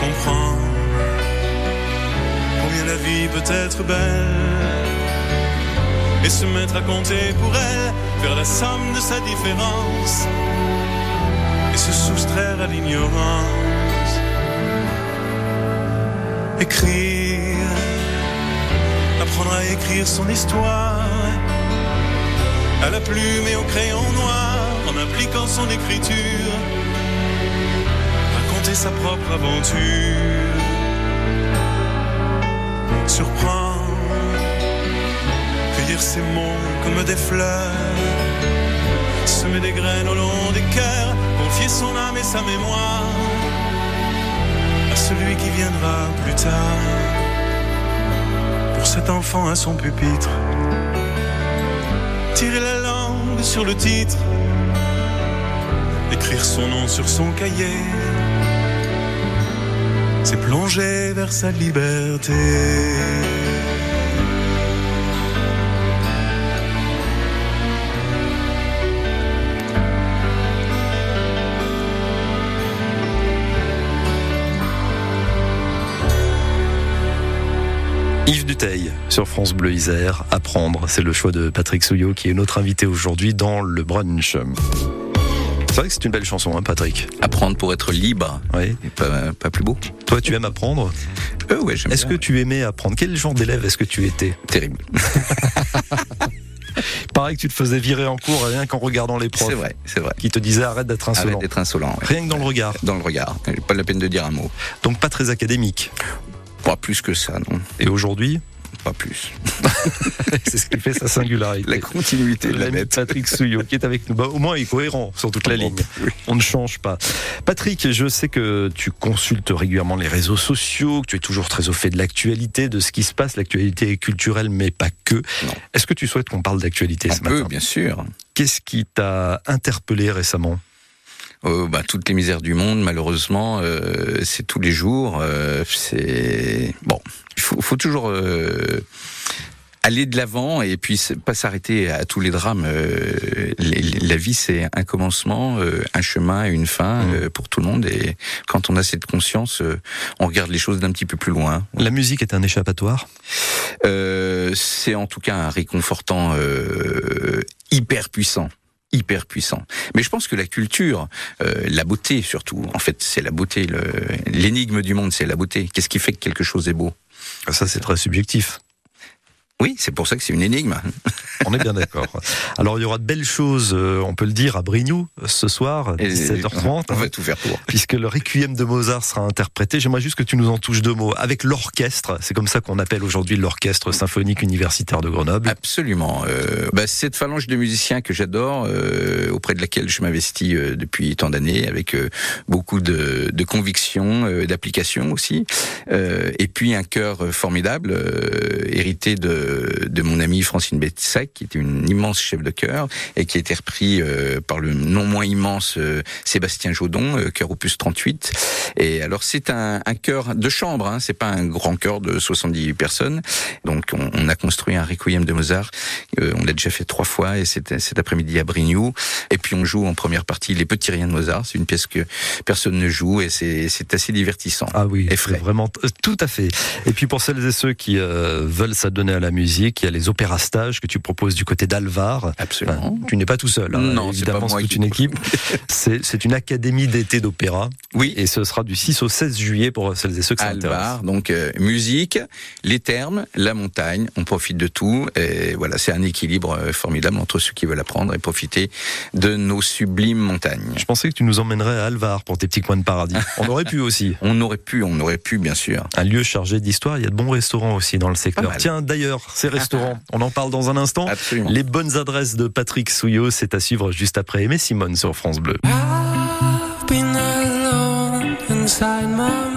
Comprendre la vie peut être belle. Et se mettre à compter pour elle, faire la somme de sa différence. Et se soustraire à l'ignorance. Écrire, apprendre à écrire son histoire. À la plume et au crayon noir en appliquant son écriture, raconter sa propre aventure surprendre, cueillir ses mots comme des fleurs, semer des graines au long des cœurs, confier son âme et sa mémoire à celui qui viendra plus tard. Pour cet enfant à son pupitre, tirer la langue sur le titre, écrire son nom sur son cahier c'est plonger vers sa liberté. Yves Duteil sur France Bleu Isère, Apprendre, c'est le choix de Patrick Souillot qui est notre invité aujourd'hui dans le brunch. C'est vrai que c'est une belle chanson, hein, Patrick. Apprendre pour être libre. Oui. Et pas, pas plus beau. Toi, tu aimes apprendre? Euh, ouais, j'aime Est-ce que tu aimais apprendre? Quel genre d'élève est-ce que tu étais? Terrible. Il paraît que tu te faisais virer en cours rien qu'en regardant les profs. C'est vrai, c'est vrai. Qui te disaient arrête d'être insolent. Arrête d'être insolent. ouais. Rien que dans le regard. Dans le regard. Pas la peine de dire un mot. Donc pas très académique. Pas plus que ça, non. Et aujourd'hui? Pas plus. C'est ce qui fait sa singularité. La continuité de la bête. Patrick Souillot qui est avec nous. Bah, au moins, il est cohérent sur toute la ligne. oui. On ne change pas. Patrick, je sais que tu consultes régulièrement les réseaux sociaux, que tu es toujours très au fait de l'actualité, de ce qui se passe. L'actualité est culturelle, mais pas que. Est-ce que tu souhaites qu'on parle d'actualité ce peut, matin? bien sûr. Qu'est-ce qui t'a interpellé récemment? Euh, bah, toutes les misères du monde, malheureusement, euh, c'est tous les jours. euh, c'est bon. Il faut, faut toujours euh, aller de l'avant et puis pas s'arrêter à tous les drames. Euh, les- la vie, c'est un commencement, euh, un chemin une fin euh, pour tout le monde. Et quand on a cette conscience, euh, on regarde les choses d'un petit peu plus loin. La musique est un échappatoire? Euh, c'est en tout cas un réconfortant euh, hyper puissant hyper puissant. Mais je pense que la culture, euh, la beauté surtout, en fait, c'est la beauté. L'énigme du monde, c'est la beauté. Qu'est-ce qui fait que quelque chose est beau? Ça, c'est très subjectif. Oui, c'est pour ça que c'est une énigme. On est bien d'accord. Alors, il y aura de belles choses, euh, on peut le dire, à Brignoux ce soir, Et 17h30. On va tout faire pour. Puisque le requiem de Mozart sera interprété. J'aimerais juste que tu nous en touches deux mots. Avec l'orchestre, c'est comme ça qu'on appelle aujourd'hui l'orchestre symphonique universitaire de Grenoble. Absolument. Euh, bah, cette phalange de musiciens que j'adore, euh, auprès de laquelle je m'investis euh, depuis tant d'années, avec euh, beaucoup de, de conviction, euh, d'application aussi, euh, et puis un cœur formidable, euh, hérité de, de mon amie Francine Betsac, qui était une immense chef de chœur, et qui a été repris euh, par le non moins immense euh, Sébastien Jodon, euh, chœur opus 38. Et alors c'est un, un chœur de chambre, hein, c'est pas un grand chœur de 70 personnes. Donc on, on a construit un requiem de Mozart. Euh, on l'a déjà fait trois fois et c'était cet après-midi à Brignoux. Et puis on joue en première partie les petits riens de Mozart. C'est une pièce que personne ne joue et c'est c'est assez divertissant. Ah oui, et frais. vraiment euh, tout à fait. Et puis pour celles et ceux qui euh, veulent s'adonner à la musique, il y a les opéras stages que tu proposes du côté d'Alvar. Absolument. tu n'es pas tout seul. hein. Non, c'est évidemment, pas moi c'est toute qui- une équipe. C'est une académie d'été d'opéra. Oui. Et ce sera du 6 au 16 juillet pour celles et ceux intéresse. Alvar, donc euh, musique, les termes, la montagne, on profite de tout. Et voilà, c'est un équilibre euh, formidable entre ceux qui veulent apprendre et profiter de nos sublimes montagnes. Je pensais que tu nous emmènerais à Alvar pour tes petits coins de paradis. On aurait pu aussi. On aurait pu, on aurait pu, bien sûr. Un lieu chargé d'histoire. Il y a de bons restaurants aussi dans le secteur. Tiens, d'ailleurs, ces restaurants, on en parle dans un instant. Absolument. Les bonnes adresses de Patrick Souillot, c'est à suivre juste après Aimé Simone sur France Bleu. I've been alone inside my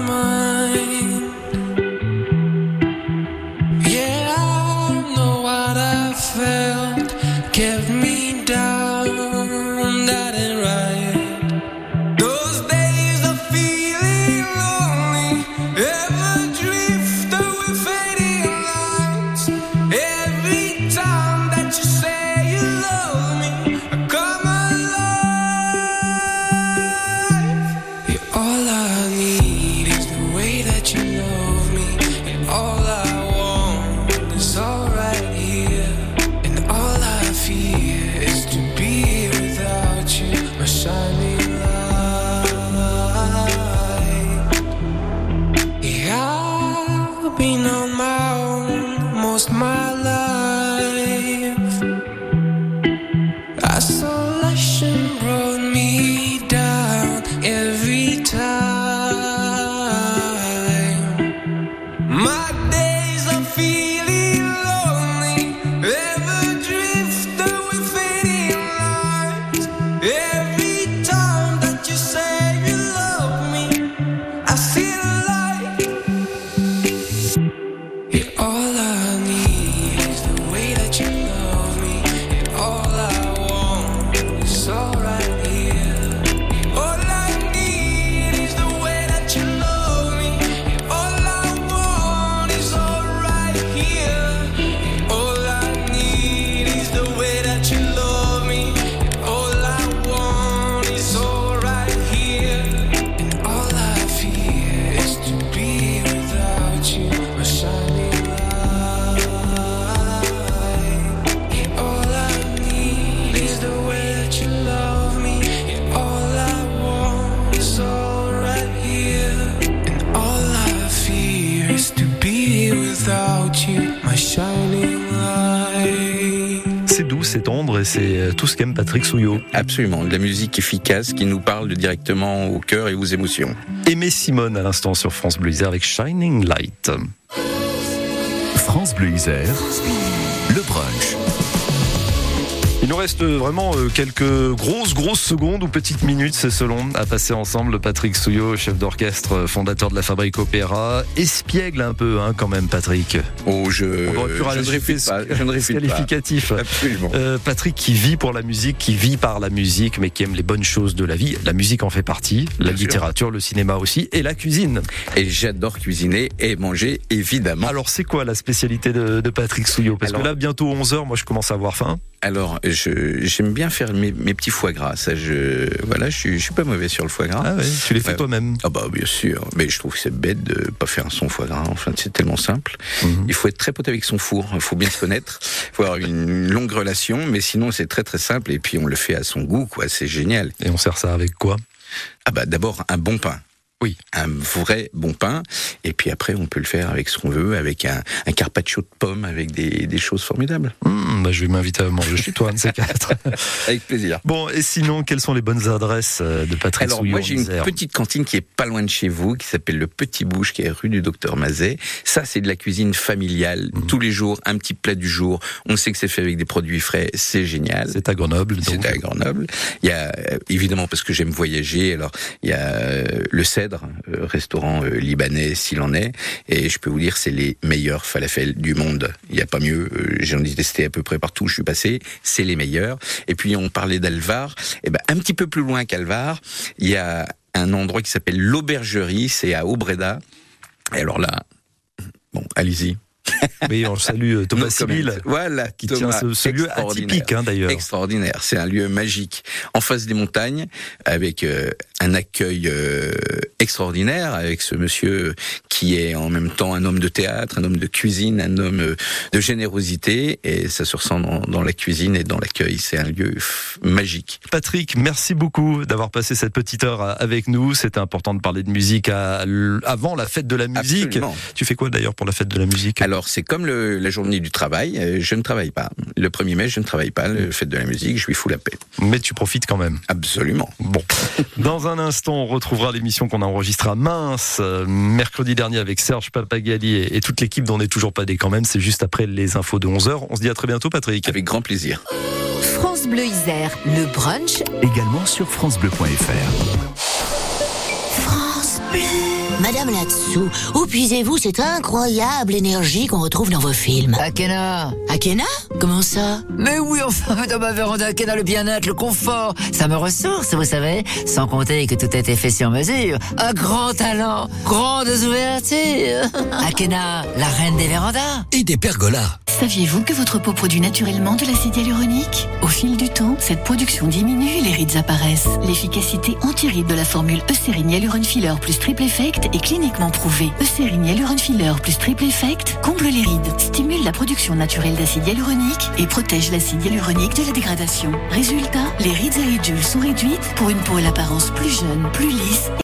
Patrick Souillot. Absolument, de la musique efficace qui nous parle directement au cœur et aux émotions. Aimé Simone à l'instant sur France Bleu Isère avec Shining Light. France Bleu Isère, le brunch. Il nous reste vraiment euh, quelques grosses, grosses secondes ou petites minutes, c'est selon, à passer ensemble. Patrick Souillot, chef d'orchestre, euh, fondateur de la Fabrique Opéra. Espiègle un peu, hein, quand même, Patrick. Oh, je, On aurait pu je ne réfute ce- pas. Je ne réfute pas. qualificatif. Absolument. Euh, Patrick qui vit pour la musique, qui vit par la musique, mais qui aime les bonnes choses de la vie. La musique en fait partie, la sûr. littérature, le cinéma aussi, et la cuisine. Et j'adore cuisiner et manger, évidemment. Alors c'est quoi la spécialité de, de Patrick Souillot? Parce Alors- que là, bientôt 11h, moi je commence à avoir faim. Alors, j'aime bien faire mes, mes petits foie gras. Ça, je, voilà, je, suis- je suis pas mauvais sur le foie gras. Ah ouais, tu les fais Ouais. toi-même Ah bah bien sûr, mais je trouve que c'est bête de pas faire son foie gras. Enfin, c'est tellement simple. Mhm. Il faut être très pote avec son four. Il faut bien se connaître. Il faut avoir une longue relation, mais sinon c'est très très simple. Et puis on le fait à son goût, quoi. C'est génial. Et on sert ça avec quoi? Ah bah d'abord un bon pain. Oui. Un vrai bon pain. Et puis après, on peut le faire avec ce qu'on veut, avec un, un carpaccio de pommes, avec des, des choses formidables. Hum, bah, Je vais m'inviter à manger chez toi, un de ces quatre. Avec plaisir. Bon, et sinon, quelles sont les bonnes adresses euh, de Patrick Alors moi j'ai une petite cantine qui est pas loin de chez vous, qui s'appelle le Petit Bouche, qui est rue du Docteur Mazet. Ça c'est de la cuisine familiale, Mhm. tous les jours, un petit plat du jour. On sait que c'est fait avec des produits frais, c'est génial. C'est à Grenoble. C'est à Grenoble. Il y a euh, évidemment parce que j'aime voyager. Alors il y a euh, le Euh, restaurant euh, libanais s'il en est, et je peux vous dire c'est les meilleurs falafels du monde. Il n'y a pas mieux. Euh, J'en ai testé à peu près partout où je suis passé. C'est les meilleurs. Et puis on parlait d'Alvar. Et ben un petit peu plus loin qu'Alvar, il y a un endroit qui s'appelle l'Aubergerie. C'est à Aubreda. Et alors là, bon, allez-y. Oui, on salue euh, Thomas. Sibyl. Voilà, qui tient ce, ce lieu atypique hein, d'ailleurs. Extraordinaire. C'est un lieu magique. En face des montagnes, avec euh, un accueil euh, extraordinaire, avec ce monsieur qui est en même temps un homme de théâtre, un homme de cuisine, un homme euh, de générosité, et ça se ressent dans, dans la cuisine et dans l'accueil. C'est un lieu magique. Patrick, merci beaucoup d'avoir passé cette petite heure avec nous. C'était important de parler de musique à avant la fête de la musique. Absolument. Tu fais quoi d'ailleurs pour la fête de la musique? Alors c'est comme le- la journée du travail, euh, je ne travaille pas. Le 1er mai, je ne travaille pas. Le fête de la musique, je lui fous la paix. Mais tu profites quand même. Absolument. Bon, dans un instant, on retrouvera l'émission qu'on a enregistrée à Mince euh, mercredi dernier avec Serge Papagali et, et toute l'équipe dont on n'est toujours pas des quand même. C'est juste après les infos de 11h. On se dit à très bientôt, Patrick. Avec grand plaisir. France Bleu Isère, le brunch. Également sur FranceBleu.fr. France Bleu. Madame là-dessous, où puisez-vous cette incroyable énergie qu'on retrouve dans vos films Akena Akena Comment ça Mais oui, enfin, dans ma véranda, Akena, le bien-être, le confort, ça me ressource, vous savez. Sans compter que tout a été fait sur mesure. Un grand talent, grandes ouvertures. Akena, la reine des vérandas. Et des pergolas. Saviez-vous que votre peau produit naturellement de l'acide hyaluronique Au fil du temps, cette production diminue et les rides apparaissent. L'efficacité anti-rides de la formule Eucérine Hyaluron Filler plus Triple Effect est cliniquement prouvée. Eucérine Hyaluron plus Triple Effect comble les rides, stimule la production naturelle d'acide hyaluronique et protège l'acide hyaluronique de la dégradation. Résultat, les rides et ridules sont réduites pour une peau à l'apparence plus jeune, plus lisse